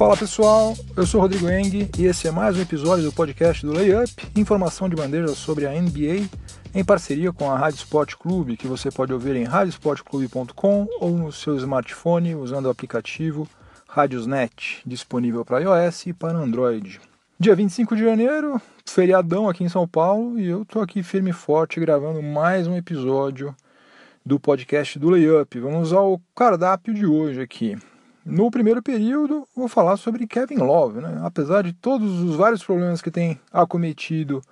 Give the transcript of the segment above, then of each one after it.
Fala pessoal, eu sou Rodrigo Eng e esse é mais um episódio do podcast do Layup, informação de bandeja sobre a NBA em parceria com a Rádio Sport Clube, que você pode ouvir em radiosportclube.com ou no seu smartphone usando o aplicativo Radiosnet, disponível para iOS e para Android. Dia 25 de janeiro, feriadão aqui em São Paulo e eu tô aqui firme e forte gravando mais um episódio do podcast do Layup. Vamos ao cardápio de hoje aqui. No primeiro período, vou falar sobre Kevin Love. Né? Apesar de todos os vários problemas que tem acometido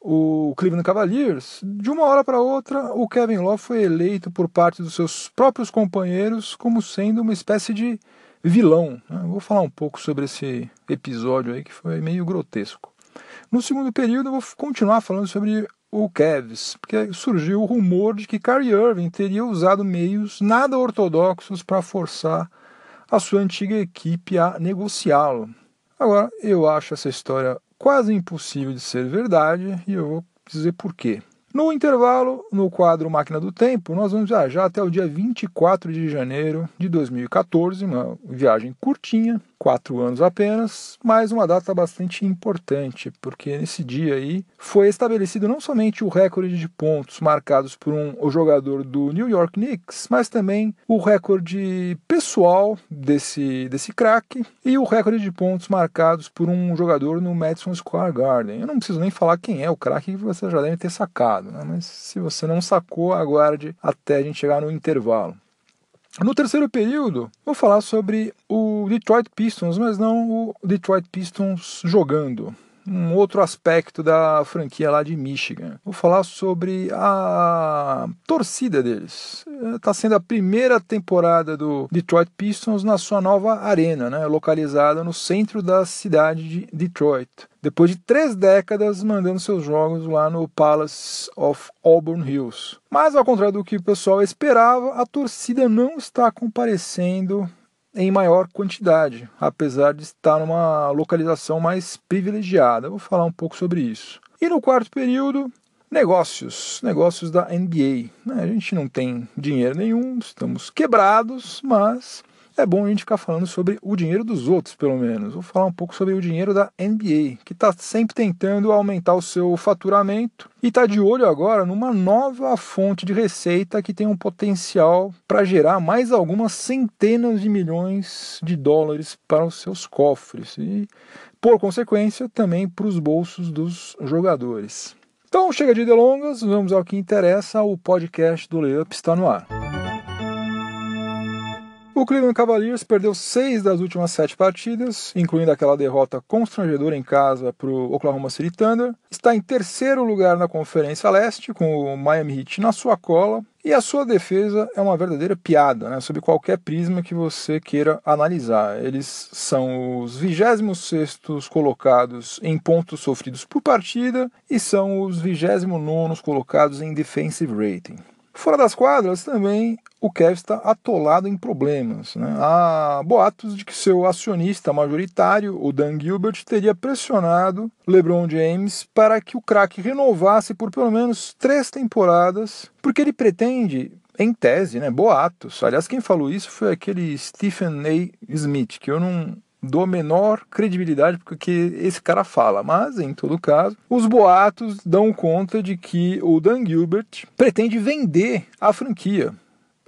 o Cleveland Cavaliers, de uma hora para outra, o Kevin Love foi eleito por parte dos seus próprios companheiros como sendo uma espécie de vilão. Né? Vou falar um pouco sobre esse episódio aí que foi meio grotesco. No segundo período, vou continuar falando sobre o Cavs, porque surgiu o rumor de que Kyrie Irving teria usado meios nada ortodoxos para forçar a sua antiga equipe a negociá-lo. Agora, eu acho essa história quase impossível de ser verdade e eu vou dizer por quê. No intervalo, no quadro Máquina do Tempo, nós vamos viajar até o dia 24 de janeiro de 2014, uma viagem curtinha, quatro anos apenas, mas uma data bastante importante, porque nesse dia aí foi estabelecido não somente o recorde de pontos marcados por um jogador do New York Knicks, mas também o recorde pessoal desse, desse craque e o recorde de pontos marcados por um jogador no Madison Square Garden. Eu não preciso nem falar quem é o craque que você já deve ter sacado, né? mas se você não sacou, aguarde até a gente chegar no intervalo. No terceiro período, vou falar sobre o Detroit Pistons, mas não o Detroit Pistons jogando. Um outro aspecto da franquia lá de Michigan. Vou falar sobre a torcida deles. Está sendo a primeira temporada do Detroit Pistons na sua nova arena, né, localizada no centro da cidade de Detroit depois de três décadas mandando seus jogos lá no Palace of Auburn Hills. Mas, ao contrário do que o pessoal esperava, a torcida não está comparecendo em maior quantidade, apesar de estar numa localização mais privilegiada. vou falar um pouco sobre isso. E no quarto período, negócios, negócios da NBA. A gente não tem dinheiro nenhum, estamos quebrados, mas é bom a gente ficar falando sobre o dinheiro dos outros, pelo menos. Vou falar um pouco sobre o dinheiro da NBA, que está sempre tentando aumentar o seu faturamento e está de olho agora numa nova fonte de receita que tem um potencial para gerar mais algumas centenas de milhões de dólares para os seus cofres e, por consequência, também para os bolsos dos jogadores. Então, chega de delongas, vamos ao que interessa. O podcast do Layup está no ar. O Cleveland Cavaliers perdeu seis das últimas sete partidas, incluindo aquela derrota constrangedora em casa para o Oklahoma City Thunder. Está em terceiro lugar na Conferência Leste, com o Miami Heat na sua cola. E a sua defesa é uma verdadeira piada, né, sob qualquer prisma que você queira analisar. Eles são os 26 colocados em pontos sofridos por partida e são os 29 colocados em defensive rating. Fora das quadras, também o Kevin está atolado em problemas. Né? Há boatos de que seu acionista majoritário, o Dan Gilbert, teria pressionado LeBron James para que o craque renovasse por pelo menos três temporadas, porque ele pretende em tese, né, boatos. Aliás, quem falou isso foi aquele Stephen A. Smith, que eu não, dou a menor credibilidade porque esse cara fala, mas em todo caso, os boatos dão conta de que o Dan Gilbert pretende vender a franquia.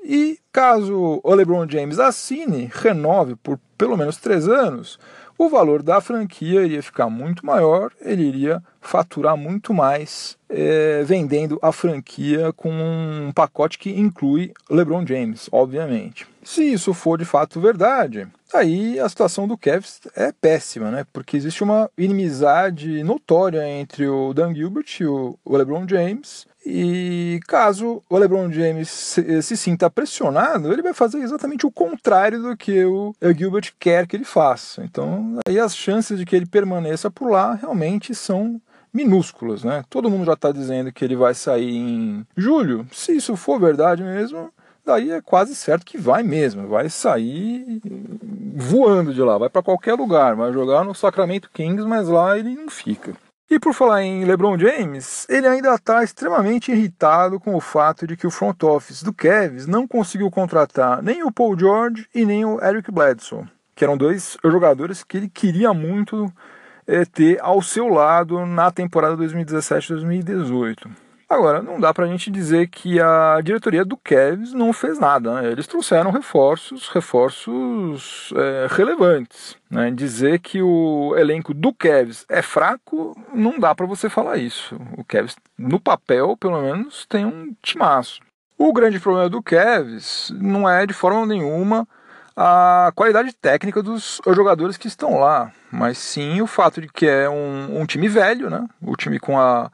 E caso o LeBron James assine, renove por pelo menos três anos, o valor da franquia iria ficar muito maior, ele iria faturar muito mais é, vendendo a franquia com um pacote que inclui LeBron James, obviamente. Se isso for de fato verdade, aí a situação do Cavs é péssima, né? Porque existe uma inimizade notória entre o Dan Gilbert e o LeBron James. E caso o LeBron James se, se, sinta pressionado, ele vai fazer exatamente o contrário do que o Gilbert quer que ele faça. Então, aí as chances de que ele permaneça por lá realmente são minúsculas, né? Todo mundo já está dizendo que ele vai sair em julho. Se isso for verdade mesmo, daí é quase certo que vai mesmo, vai sair voando de lá, vai para qualquer lugar, vai jogar no Sacramento Kings, mas lá ele não fica. E por falar em LeBron James, ele ainda está extremamente irritado com o fato de que o front office do Cavs não conseguiu contratar nem o Paul George e nem o Eric Bledsoe que eram dois jogadores que ele queria muito é, ter ao seu lado na temporada 2017-2018. Agora, não dá para a gente dizer que a diretoria do Cavs não fez nada. Né? Eles trouxeram reforços, reforços é, relevantes. Né? Dizer que o elenco do Cavs é fraco, não dá para você falar isso. O Cavs, no papel, pelo menos, tem um timaço. O grande problema do Cavs não é de forma nenhuma a qualidade técnica dos jogadores que estão lá, mas sim o fato de que é um, um time velho, né? o time com a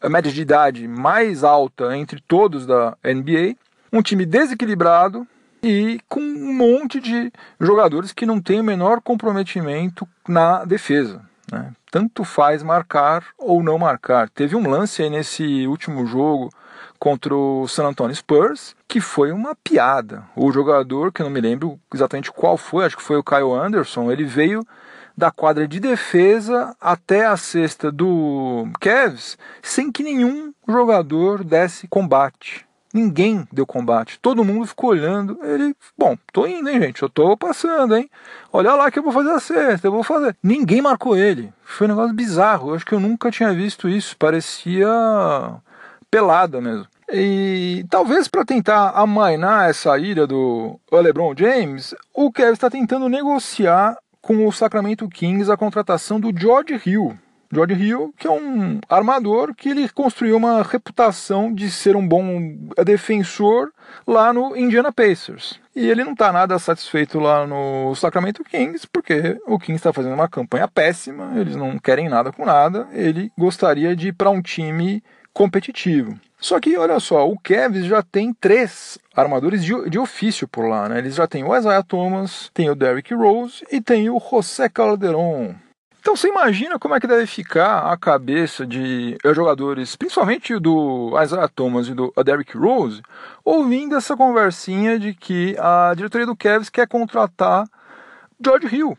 a média de idade mais alta entre todos da NBA, um time desequilibrado e com um monte de jogadores que não têm o menor comprometimento na defesa. Né? Tanto faz marcar ou não marcar. Teve um lance aí nesse último jogo contra o San Antonio Spurs que foi uma piada. O jogador, que eu não me lembro exatamente qual foi, acho que foi o Kyle Anderson, ele veio da quadra de defesa até a cesta do Cavs sem que nenhum jogador desse combate. Ninguém deu combate. Todo mundo ficou olhando. Ele, bom, tô indo, hein, gente? Eu tô passando, hein? Olha lá que eu vou fazer a cesta, eu vou fazer. Ninguém marcou ele. Foi um negócio bizarro. Eu acho que eu nunca tinha visto isso. Parecia pelada mesmo. E talvez para tentar amainar essa ira do LeBron James, o Kevin está tentando negociar com o Sacramento Kings a contratação do George Hill. George Hill, que é um armador que ele construiu uma reputação de ser um bom defensor lá no Indiana Pacers. E ele não está nada satisfeito lá no Sacramento Kings, porque o Kings está fazendo uma campanha péssima, eles não querem nada com nada, ele gostaria de ir para um time competitivo. Só que, olha só, o Cavs já tem três armadores de, de ofício por lá, né? Eles já tem o Isaiah Thomas, tem o Derrick Rose e tem o José Calderon. Então você imagina como é que deve ficar a cabeça de jogadores, principalmente do Isaiah Thomas e do Derrick Rose, ouvindo essa conversinha de que a diretoria do Cavs quer contratar George Hill.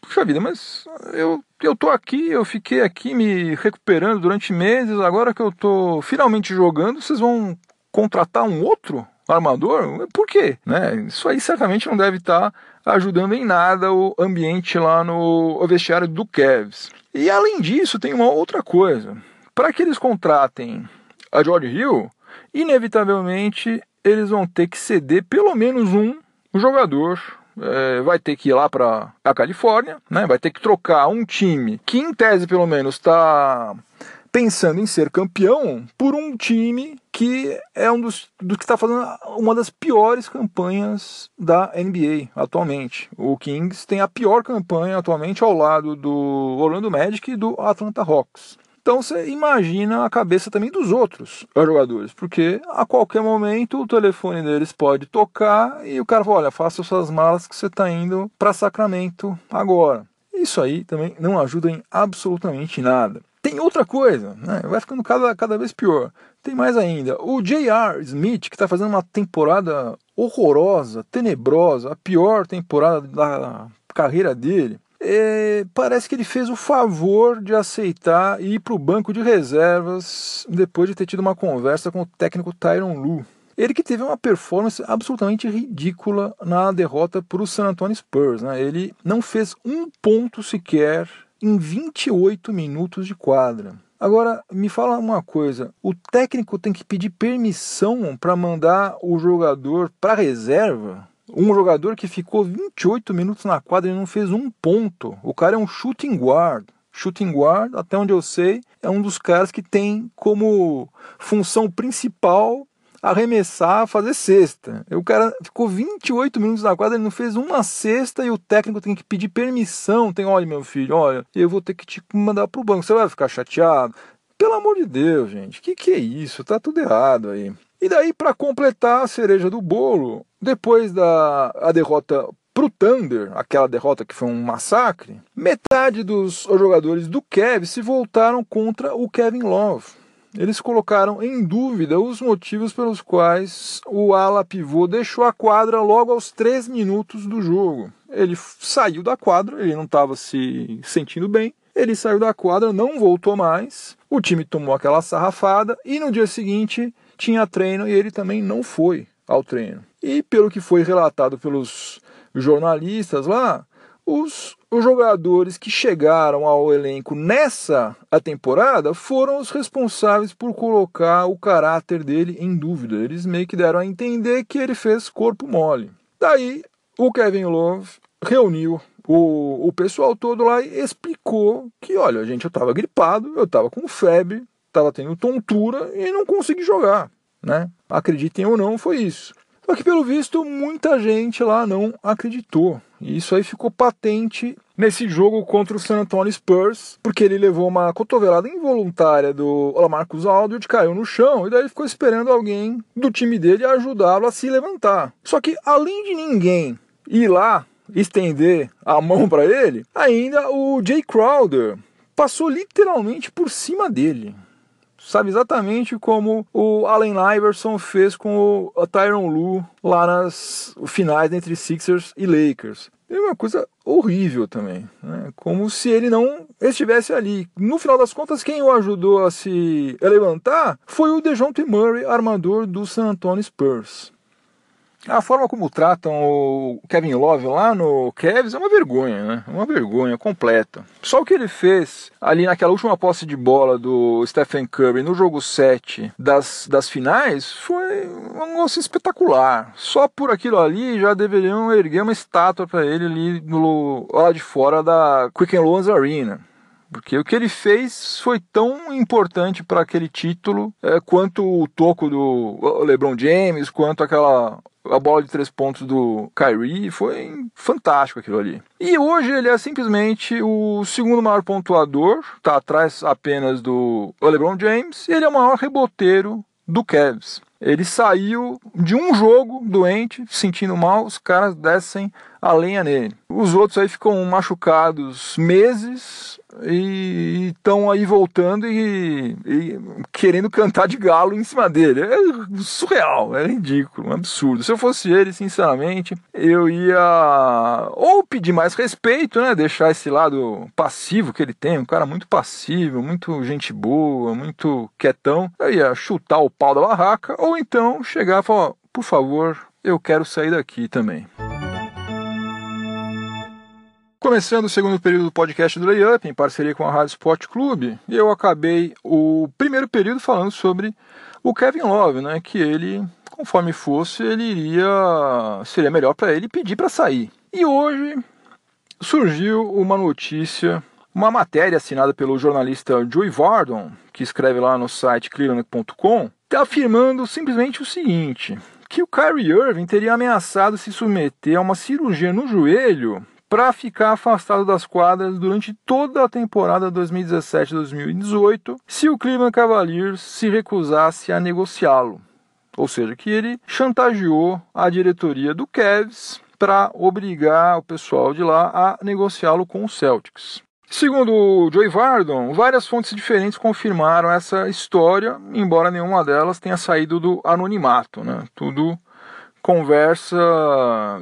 Puxa vida, mas eu, eu tô aqui, eu fiquei aqui me recuperando durante meses, agora que eu tô finalmente jogando, vocês vão contratar um outro armador? Por quê? Né? Isso aí certamente não deve estar tá ajudando em nada o ambiente lá no vestiário do Cavs. E além disso, tem uma outra coisa. Para que eles contratem a George Hill, inevitavelmente eles vão ter que ceder pelo menos um jogador é, vai ter que ir lá para a Califórnia, né? vai ter que trocar um time que, em tese, pelo menos, está pensando em ser campeão por um time que é um dos, dos que está fazendo uma das piores campanhas da NBA atualmente. O Kings tem a pior campanha atualmente ao lado do Orlando Magic e do Atlanta Hawks. Então você imagina a cabeça também dos outros jogadores, porque a qualquer momento o telefone deles pode tocar e o cara fala: olha, faça suas malas que você está indo para Sacramento agora. Isso aí também não ajuda em absolutamente nada. Tem outra coisa, né? vai ficando cada, cada vez pior. Tem mais ainda. O J.R. Smith, que está fazendo uma temporada horrorosa, tenebrosa, a pior temporada da carreira dele, é, parece que ele fez o favor de aceitar ir para o banco de reservas depois de ter tido uma conversa com o técnico Tyron Lu. Ele que teve uma performance absolutamente ridícula na derrota para o San Antonio Spurs. Né? Ele não fez um ponto sequer em 28 minutos de quadra. Agora, me fala uma coisa: o técnico tem que pedir permissão para mandar o jogador para reserva? Um jogador que ficou 28 minutos na quadra e não fez um ponto. O cara é um shooting guard. Shooting guard, até onde eu sei, é um dos caras que tem como função principal arremessar, fazer cesta. O cara ficou 28 minutos na quadra, ele não fez uma cesta e o técnico tem que pedir permissão. Tem, olha, meu filho, olha, eu vou ter que te mandar pro banco. Você vai ficar chateado? Pelo amor de Deus, gente, que que é isso? Tá tudo errado aí. E daí, para completar a cereja do bolo, depois da a derrota pro Thunder, aquela derrota que foi um massacre, metade dos jogadores do Cavs se voltaram contra o Kevin Love. Eles colocaram em dúvida os motivos pelos quais o ala pivô deixou a quadra logo aos 3 minutos do jogo. Ele saiu da quadra, ele não estava se sentindo bem, ele saiu da quadra, não voltou mais. O time tomou aquela sarrafada e no dia seguinte tinha treino e ele também não foi ao treino. E pelo que foi relatado pelos jornalistas lá, os, os jogadores que chegaram ao elenco nessa a temporada foram os responsáveis por colocar o caráter dele em dúvida. Eles meio que deram a entender que ele fez corpo mole. Daí o Kevin Love reuniu o, o pessoal todo lá e explicou que, olha, gente, eu estava gripado, eu estava com febre, estava tendo tontura e não consegui jogar, né? Acreditem ou não, foi isso. Só que, pelo visto, muita gente lá não acreditou. E isso aí ficou patente nesse jogo contra o San Antonio Spurs, porque ele levou uma cotovelada involuntária do Lamarcus Aldridge, caiu no chão, e daí ficou esperando alguém do time dele ajudá-lo a se levantar. Só que, além de ninguém ir lá estender a mão para ele, ainda o Jay Crowder passou literalmente por cima dele sabe exatamente como o Allen Iverson fez com o Tyron Lu lá nas finais entre Sixers e Lakers. É uma coisa horrível também, né? como se ele não estivesse ali. No final das contas, quem o ajudou a se levantar foi o DeJounte Murray, armador do San Antonio Spurs. A forma como tratam o Kevin Love lá no Cavs é uma vergonha, né? Uma vergonha completa. Só o que ele fez ali naquela última posse de bola do Stephen Curry no jogo 7 das, das finais foi um negócio espetacular. Só por aquilo ali já deveriam erguer uma estátua para ele ali no, lá de fora da Quicken Loans Arena. Porque o que ele fez foi tão importante para aquele título é, quanto o toco do LeBron James, quanto aquela a bola de três pontos do Kyrie, foi fantástico aquilo ali. E hoje ele é simplesmente o segundo maior pontuador, está atrás apenas do LeBron James, e ele é o maior reboteiro do Cavs. Ele saiu de um jogo doente, sentindo mal, os caras descem a lenha nele. Os outros aí ficam machucados meses e estão aí voltando e, e, querendo cantar de galo em cima dele. É surreal, é ridículo, um absurdo. Se eu fosse ele, sinceramente, eu ia ou pedir mais respeito, né? Deixar esse lado passivo que ele tem, um cara muito passivo, muito gente boa, muito quietão. Eu ia chutar o pau da barraca, ou então chegar e falar: por favor, eu quero sair daqui também. Começando o segundo período do podcast do Layup, em parceria com a Rádio Sport Clube, eu acabei o primeiro período falando sobre o Kevin Love, né, que ele, conforme fosse, ele iria seria melhor para ele pedir para sair. E hoje surgiu uma notícia, uma matéria assinada pelo jornalista Joey Vardon, que escreve lá no site cleveland.com, afirmando simplesmente o seguinte: que o Kyrie Irving teria ameaçado se submeter a uma cirurgia no joelho para ficar afastado das quadras durante toda a temporada 2017-2018 se o Cleveland Cavaliers se recusasse a negociá-lo. Ou seja, que ele chantageou a diretoria do Cavs para obrigar o pessoal de lá a negociá-lo com o Celtics. Segundo o Joey Vardon, várias fontes diferentes confirmaram essa história, embora nenhuma delas tenha saído do anonimato. Né? Tudo conversa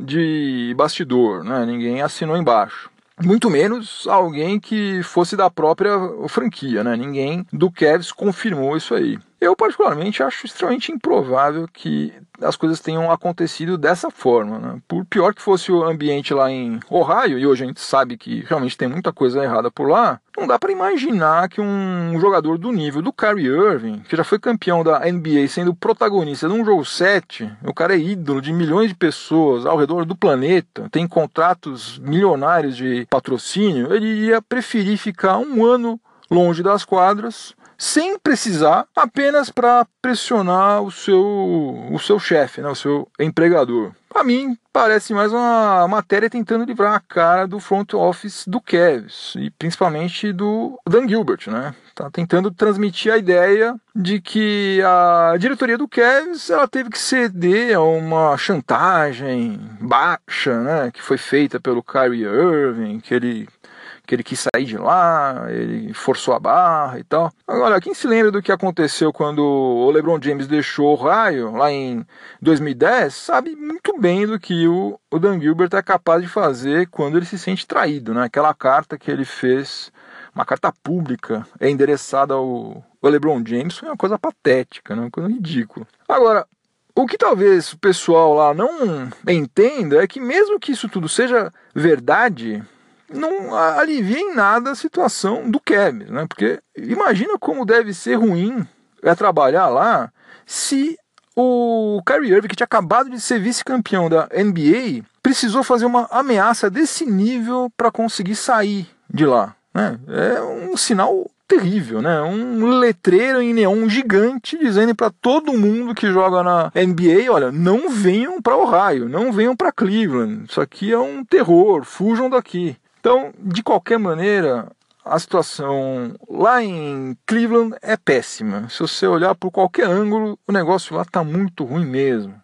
de bastidor, né? ninguém assinou embaixo. Muito menos alguém que fosse da própria franquia, né? Ninguém do Cavs confirmou isso aí. Eu, particularmente, acho extremamente improvável que as coisas tenham acontecido dessa forma. Né? Por pior que fosse o ambiente lá em Ohio, e hoje a gente sabe que realmente tem muita coisa errada por lá, não dá para imaginar que um jogador do nível do Kyrie Irving, que já foi campeão da NBA sendo protagonista de um jogo 7, o cara é ídolo de milhões de pessoas ao redor do planeta, tem contratos milionários de patrocínio, ele ia preferir ficar um ano longe das quadras sem precisar, apenas para pressionar o seu, o seu chefe, né, o seu empregador. Para mim, parece mais uma matéria tentando livrar a cara do front office do Cavs e principalmente do Dan Gilbert, né? Tá tentando transmitir a ideia de que a diretoria do Cavs ela teve que ceder a uma chantagem baixa, né, que foi feita pelo Kyrie Irving, que ele que ele quis sair de lá, ele forçou a barra e tal. Agora, quem se lembra do que aconteceu quando o LeBron James deixou o raio lá em 2010, sabe muito bem do que o, Dan Gilbert é capaz de fazer quando ele se sente traído, né? Aquela carta que ele fez, uma carta pública, é endereçada ao, ao LeBron James, foi uma coisa patética, né? uma coisa ridícula. Agora, o que talvez o pessoal lá não entenda é que mesmo que isso tudo seja verdade, não alivia em nada a situação do Cavs, né? Porque imagina como deve ser ruim é trabalhar lá se o Kyrie Irving, que tinha acabado de ser vice-campeão da NBA, precisou fazer uma ameaça desse nível para conseguir sair de lá. Né? É um sinal terrível, né? Um letreiro em neon gigante dizendo para todo mundo que joga na NBA, olha, não venham para Ohio, não venham para Cleveland. Isso aqui é um terror, fujam daqui. Então, de qualquer maneira, a situação lá em Cleveland é péssima. Se você olhar por qualquer ângulo, o negócio lá está muito ruim mesmo.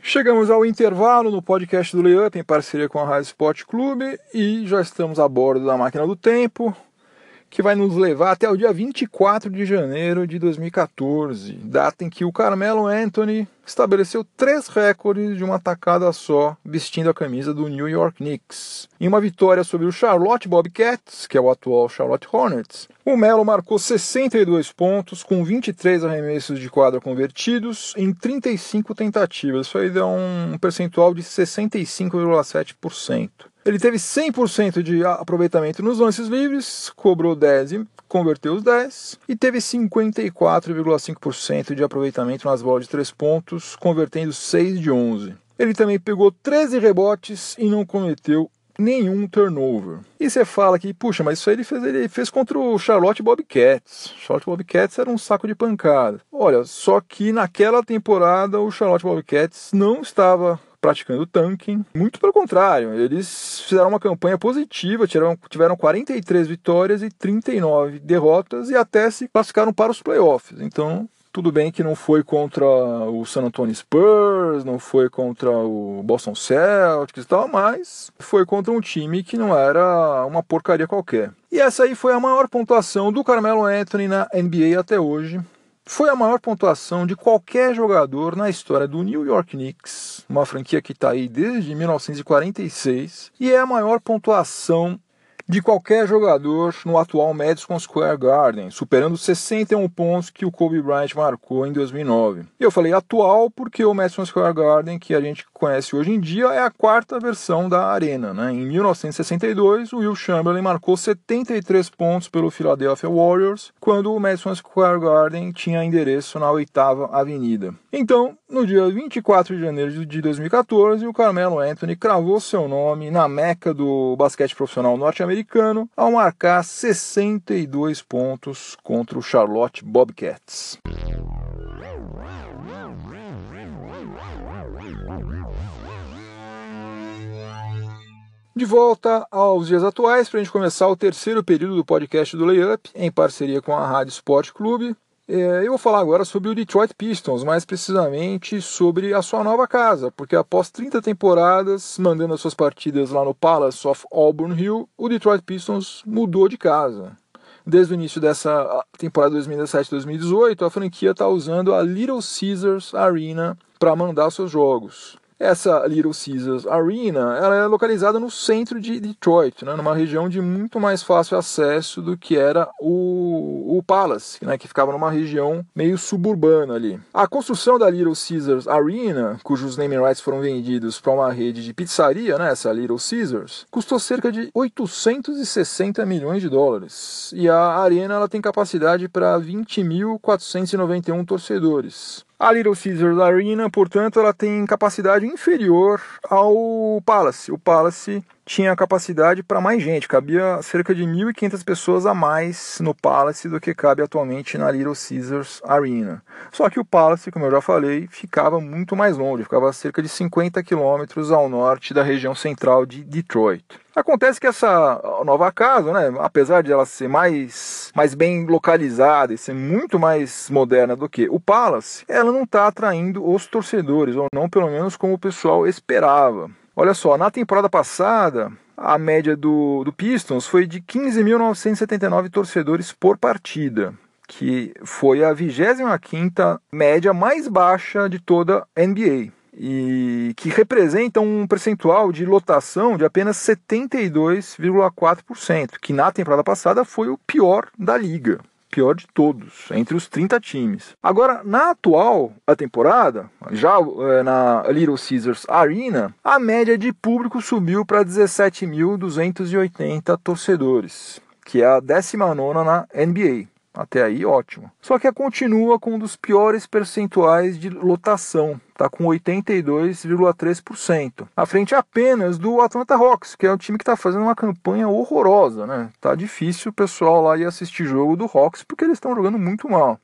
Chegamos ao intervalo no podcast do Layup em parceria com a Rádio Sport Clube e já estamos a bordo da máquina do tempo que vai nos levar até o dia 24 de janeiro de 2014, data em que o Carmelo Anthony estabeleceu três recordes de uma tacada só, vestindo a camisa do New York Knicks. Em uma vitória sobre o Charlotte Bobcats, que é o atual Charlotte Hornets, o Melo marcou 62 pontos com 23 arremessos de quadra convertidos em 35 tentativas. Isso aí dá um percentual de 65,7%. Ele teve 100% de aproveitamento nos lances livres, cobrou 10 e converteu os 10, e teve 54,5% de aproveitamento nas bolas de 3 pontos, convertendo 6 de 11. Ele também pegou 13 rebotes e não cometeu nenhum turnover. E você fala que, puxa, mas isso aí ele fez, ele fez contra o Charlotte Bobcats. Charlotte Bobcats era um saco de pancada. Olha, só que naquela temporada o Charlotte Bobcats não estava praticando tanking. Muito pelo contrário, eles fizeram uma campanha positiva, tiveram, tiveram 43 vitórias e 39 derrotas e até se classificaram para os playoffs. Então, tudo bem que não foi contra o San Antonio Spurs, não foi contra o Boston Celtics e tal, mas foi contra um time que não era uma porcaria qualquer. E essa aí foi a maior pontuação do Carmelo Anthony na NBA até hoje. Foi a maior pontuação de qualquer jogador na história do New York Knicks, uma franquia que está aí desde 1946, e é a maior pontuação de qualquer jogador no atual Madison Square Garden, superando 61 pontos que o Kobe Bryant marcou em 2009. Eu falei atual porque o Madison Square Garden, que a gente conhece hoje em dia, é a quarta versão da arena. Né? Em 1962, o Will Chamberlain marcou 73 pontos pelo Philadelphia Warriors, quando o Madison Square Garden tinha endereço na oitava avenida. Então, no dia 24 de janeiro de 2014, o Carmelo Anthony cravou seu nome na meca do basquete profissional norte-americano americano ao marcar 62 pontos contra o Charlotte Bobcats. De volta aos dias atuais, para a gente começar o terceiro período do podcast do Layup, em parceria com a Rádio Sport Clube. É, eu vou falar agora sobre o Detroit Pistons, mais precisamente sobre a sua nova casa, porque após 30 temporadas mandando as suas partidas lá no Palace of Auburn Hill, o Detroit Pistons mudou de casa. Desde o início dessa temporada 2017-2018, a franquia está usando a Little Caesars Arena para mandar seus jogos. Essa Little Caesars Arena ela é localizada no centro de Detroit, né, numa região de muito mais fácil acesso do que era o, o Palace, né, que ficava numa região meio suburbana ali. A construção da Little Caesars Arena, cujos naming rights foram vendidos para uma rede de pizzaria, né, essa Little Caesars, custou cerca de 860 milhões de dólares. E a arena ela tem capacidade para 20.491 torcedores. A Little Caesars Arena, portanto, ela tem capacidade inferior ao Palace. O Palace tinha capacidade para mais gente, cabia cerca de 1.500 pessoas a mais no Palace do que cabe atualmente na Little Caesars Arena. Só que o Palace, como eu já falei, ficava muito mais longe, ficava cerca de 50 quilômetros ao norte da região central de Detroit. Acontece que essa nova casa, né, apesar de ela ser mais, mais bem localizada e ser muito mais moderna do que o Palace, ela não está atraindo os torcedores, ou não pelo menos como o pessoal esperava. Olha só, na temporada passada, a média do, do Pistons foi de 15.979 torcedores por partida, que foi a 25ª média mais baixa de toda a NBA e que representa um percentual de lotação de apenas 72,4%, que na temporada passada foi o pior da liga. Pior de todos, entre os 30 times. Agora, na atual a temporada, já é, na Little Caesars Arena, a média de público subiu para 17.280 torcedores, que é a 19 na NBA. Até aí, ótimo. Só que continua com um dos piores percentuais de lotação, está com 82,3%, à frente apenas do Atlanta Hawks, que é um time que está fazendo uma campanha horrorosa, né? Tá difícil o pessoal lá ir assistir jogo do Hawks porque eles estão jogando muito mal.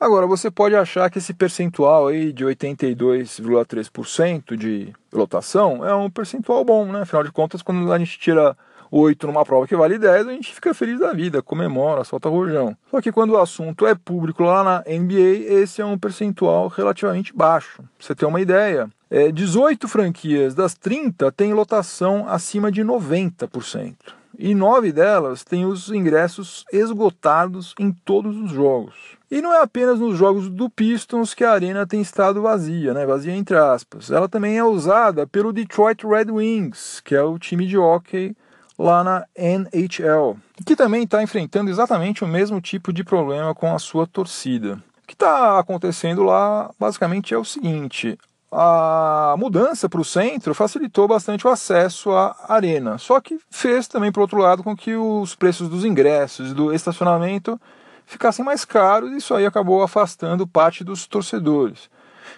Agora, você pode achar que esse percentual aí de 82,3% de lotação é um percentual bom, né? Afinal de contas, quando a gente tira 8 numa prova que vale 10, a gente fica feliz da vida, comemora, solta rojão. Só que quando o assunto é público lá na NBA, esse é um percentual relativamente baixo. Pra você ter uma ideia, é, 18 franquias das 30 têm lotação acima de 90%. E nove delas têm os ingressos esgotados em todos os jogos. E não é apenas nos jogos do Pistons que a arena tem estado vazia, né? Vazia entre aspas. Ela também é usada pelo Detroit Red Wings, que é o time de hockey lá na NHL, que também está enfrentando exatamente o mesmo tipo de problema com a sua torcida. O que está acontecendo lá basicamente é o seguinte: a mudança para o centro facilitou bastante o acesso à arena, só que fez também, por outro lado, com que os preços dos ingressos do estacionamento ficassem mais caros, e isso aí acabou afastando parte dos torcedores.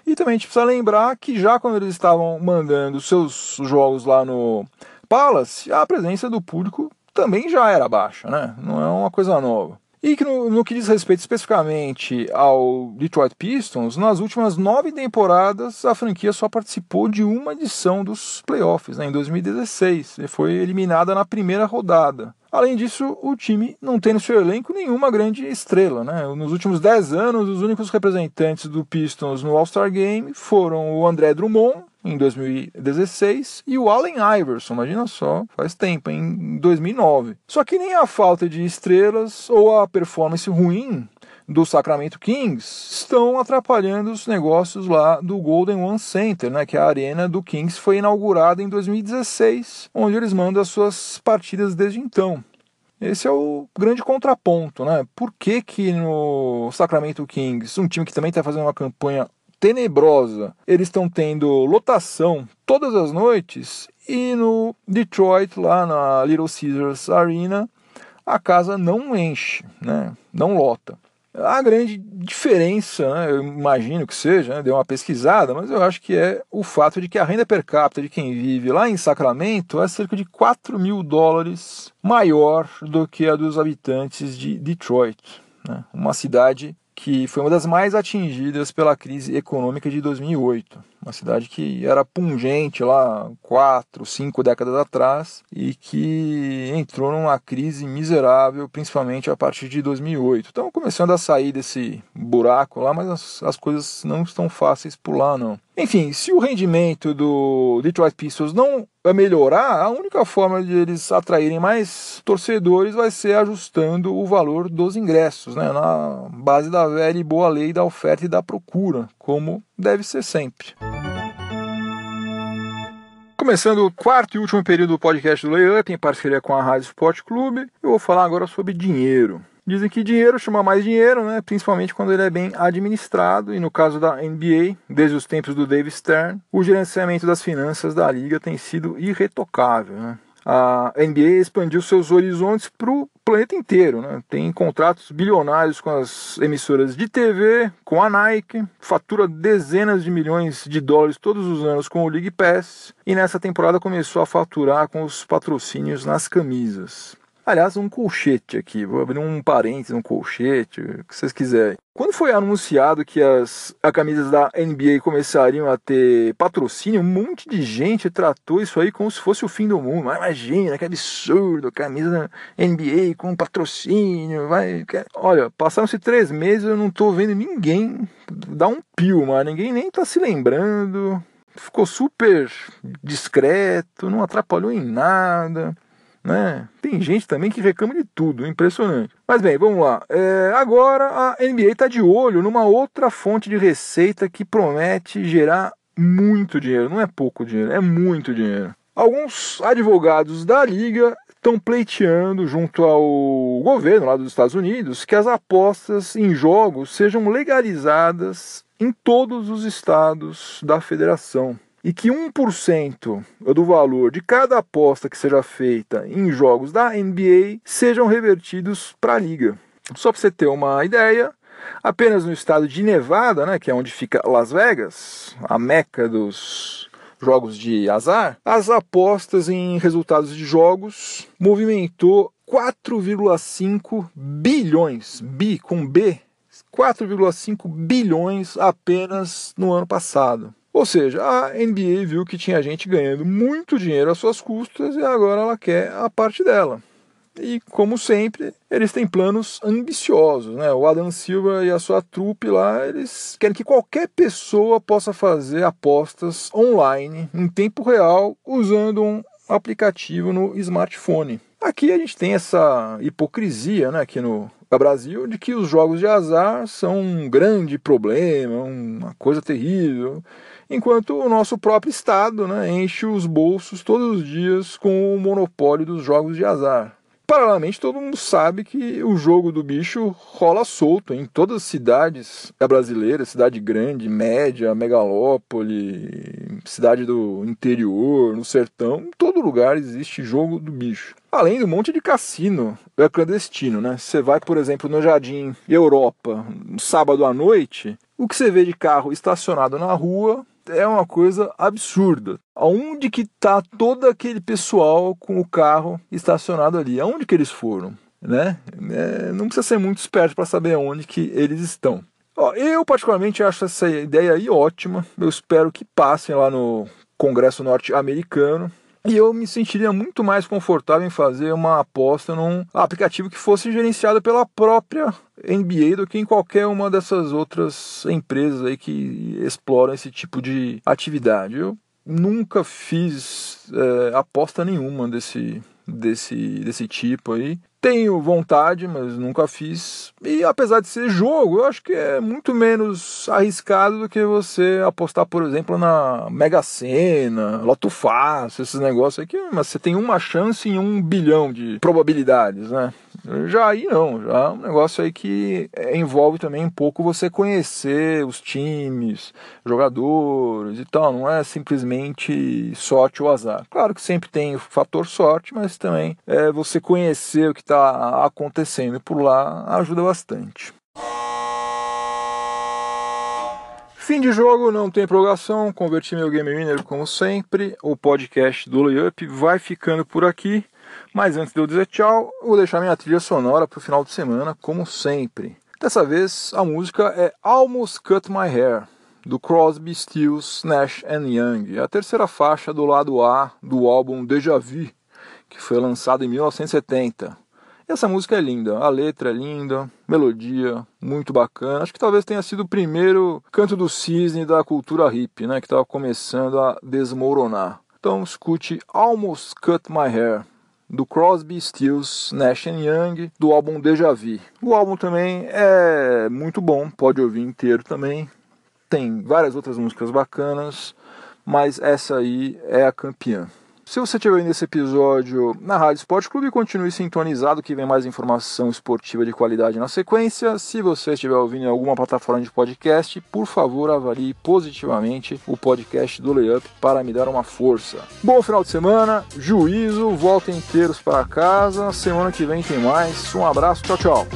E também a gente precisa lembrar que já quando eles estavam mandando seus jogos lá no Palace, a presença do público também já era baixa, né? Não é uma coisa nova. E que no, no, que diz respeito especificamente ao Detroit Pistons, nas últimas nove temporadas a franquia só participou de uma edição dos playoffs, né, em 2016, e foi eliminada na primeira rodada. Além disso, o time não tem no seu elenco nenhuma grande estrela. Né? Nos últimos dez anos, os únicos representantes do Pistons no All-Star Game foram o André Drummond, em 2016 e o Allen Iverson, imagina só, faz tempo, em 2009. Só que nem a falta de estrelas ou a performance ruim do Sacramento Kings estão atrapalhando os negócios lá do Golden One Center, né, que é a arena do Kings foi inaugurada em 2016, onde eles mandam as suas partidas desde então. Esse é o grande contraponto, né? Por que, que no Sacramento Kings, um time que também está fazendo uma campanha tenebrosa. Eles estão tendo lotação todas as noites e no Detroit, lá na Little Caesars Arena, a casa não enche, né? não lota. A grande diferença, né, eu imagino que seja, né, deu uma pesquisada, mas eu acho que é o fato de que a renda per capita de quem vive lá em Sacramento é cerca de 4 mil dólares maior do que a dos habitantes de Detroit, né, uma cidade que foi uma das mais atingidas pela crise econômica de 2008 uma cidade que era pungente lá quatro, cinco décadas atrás e que entrou numa crise miserável, principalmente a partir de 2008. Então, começando a sair desse buraco lá, mas as, as coisas não estão fáceis por lá, não. Enfim, se o rendimento do Detroit Pistons não melhorar, a única forma de eles atraírem mais torcedores vai ser ajustando o valor dos ingressos, né, na base da velha e boa lei da oferta e da procura, como deve ser sempre. Começando o quarto e último período do podcast do Layup, em parceria com a Rádio Sport Clube, eu vou falar agora sobre dinheiro. Dizem que dinheiro chama mais dinheiro, né? principalmente quando ele é bem administrado, e no caso da NBA, desde os tempos do Dave Stern, o gerenciamento das finanças da liga tem sido irretocável. Né? a NBA expandiu seus horizontes para o planeta inteiro. Né? Tem contratos bilionários com as emissoras de TV, com a Nike, fatura dezenas de milhões de dólares todos os anos com o League Pass e nessa temporada começou a faturar com os patrocínios nas camisas. Aliás, um colchete aqui, vou abrir um parênteses, um colchete, o que vocês quiserem. Quando foi anunciado que as, as camisas da NBA começariam a ter patrocínio, um monte de gente tratou isso aí como se fosse o fim do mundo. Mas imagina, que absurdo, camisa NBA com patrocínio. Vai, que... Olha, passaram-se três meses eu não tô vendo ninguém dar um pio, mas ninguém nem tá se lembrando. Ficou super discreto, não atrapalhou em nada. Né? Tem gente também que reclama de tudo, impressionante. Mas bem, vamos lá. É, agora a NBA está de olho numa outra fonte de receita que promete gerar muito dinheiro. Não é pouco dinheiro, é muito dinheiro. Alguns advogados da liga estão pleiteando junto ao governo lá dos Estados Unidos que as apostas em jogos sejam legalizadas em todos os estados da federação e que 1% do valor de cada aposta que seja feita em jogos da NBA sejam revertidos para a liga. Só para você ter uma ideia, apenas no estado de Nevada, né, que é onde fica Las Vegas, a meca dos jogos de azar, as apostas em resultados de jogos movimentou 4,5 bilhões, bi com B, 4,5 bilhões apenas no ano passado. Ou seja, a NBA viu que tinha gente ganhando muito dinheiro às suas custas e agora ela quer a parte dela. E, como sempre, eles têm planos ambiciosos. Né? O Adam Silva e a sua trupe lá, eles querem que qualquer pessoa possa fazer apostas online, em tempo real, usando um aplicativo no smartphone. Aqui a gente tem essa hipocrisia né, aqui no Brasil de que os jogos de azar são um grande problema, uma coisa terrível enquanto o nosso próprio Estado né, enche os bolsos todos os dias com o monopólio dos jogos de azar. Paralelamente, todo mundo sabe que o jogo do bicho rola solto em todas as cidades brasileiras, cidade grande, média, megalópole, cidade do interior, no sertão, em todo lugar existe jogo do bicho. Além do monte de cassino é clandestino, né? Você vai, por exemplo, no Jardim Europa, no sábado à noite, o que você vê de carro estacionado na rua é uma coisa absurda. Aonde que tá todo aquele pessoal com o carro estacionado ali? Aonde que eles foram? Né? É, não precisa ser muito esperto para saber aonde que eles estão. Ó, eu particularmente acho essa ideia aí ótima. Eu espero que passem lá no Congresso norte-americano e eu me sentiria muito mais confortável em fazer uma aposta num aplicativo que fosse gerenciado pela própria NBA do que em qualquer uma dessas outras empresas aí que exploram esse tipo de atividade. Eu nunca fiz é, aposta nenhuma desse, desse, desse tipo aí. Tenho vontade, mas nunca fiz. E apesar de ser jogo, eu acho que é muito menos arriscado do que você apostar, por exemplo, na Mega Sena, Loto Fácil, esses negócios aqui. Mas você tem uma chance em um bilhão de probabilidades, né? Já aí não, já é um negócio aí que é, envolve também um pouco você conhecer os times, jogadores e tal, não é simplesmente sorte ou azar. Claro que sempre tem o fator sorte, mas também é você conhecer o que está acontecendo por lá ajuda bastante. Fim de jogo, não tem prorrogação, converti meu Game Winner como sempre. O podcast do Layup vai ficando por aqui. Mas antes de eu dizer tchau, vou deixar minha trilha sonora para o final de semana, como sempre. Dessa vez a música é Almost Cut My Hair, do Crosby, Stills, Nash Young, a terceira faixa do lado A do álbum Deja Vu, que foi lançado em 1970. E essa música é linda, a letra é linda, melodia muito bacana. Acho que talvez tenha sido o primeiro canto do cisne da cultura hip, né, que estava começando a desmoronar. Então escute Almost Cut My Hair do Crosby, Stills, Nash Young, do álbum Deja Vu. O álbum também é muito bom, pode ouvir inteiro também. Tem várias outras músicas bacanas, mas essa aí é a campeã. Se você estiver vendo esse episódio na Rádio Esporte Clube, continue sintonizado que vem mais informação esportiva de qualidade na sequência. Se você estiver ouvindo em alguma plataforma de podcast, por favor avalie positivamente o podcast do Layup para me dar uma força. Bom final de semana, juízo, voltem inteiros para casa. Semana que vem tem mais. Um abraço, tchau, tchau.